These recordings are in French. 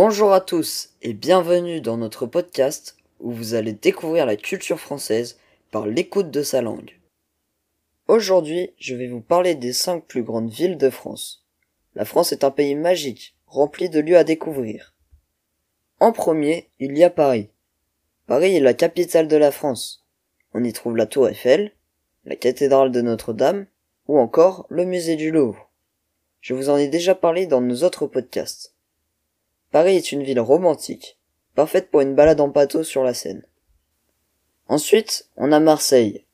Bonjour à tous et bienvenue dans notre podcast où vous allez découvrir la culture française par l'écoute de sa langue. Aujourd'hui, je vais vous parler des cinq plus grandes villes de France. La France est un pays magique, rempli de lieux à découvrir. En premier, il y a Paris. Paris est la capitale de la France. On y trouve la tour Eiffel, la cathédrale de Notre-Dame ou encore le musée du Louvre. Je vous en ai déjà parlé dans nos autres podcasts. Paris est une ville romantique, parfaite pour une balade en bateau sur la Seine. Ensuite, on a Marseille.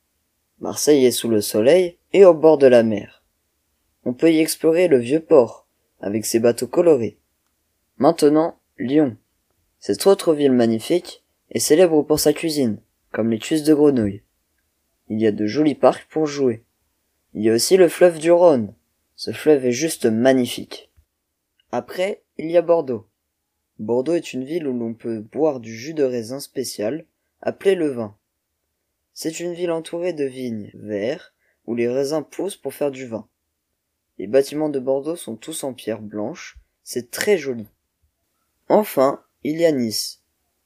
Marseille est sous le soleil et au bord de la mer. On peut y explorer le vieux port, avec ses bateaux colorés. Maintenant, Lyon. Cette autre ville magnifique est célèbre pour sa cuisine, comme les cuisses de grenouille. Il y a de jolis parcs pour jouer. Il y a aussi le fleuve du Rhône. Ce fleuve est juste magnifique. Après, il y a Bordeaux. Bordeaux est une ville où l'on peut boire du jus de raisin spécial, appelé le vin. C'est une ville entourée de vignes verts, où les raisins poussent pour faire du vin. Les bâtiments de Bordeaux sont tous en pierre blanche, c'est très joli. Enfin, il y a Nice,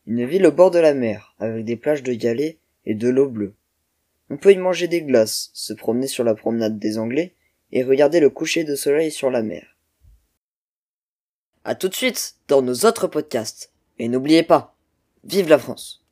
une ville au bord de la mer, avec des plages de galets et de l'eau bleue. On peut y manger des glaces, se promener sur la promenade des Anglais et regarder le coucher de soleil sur la mer. À tout de suite dans nos autres podcasts. Et n'oubliez pas, vive la France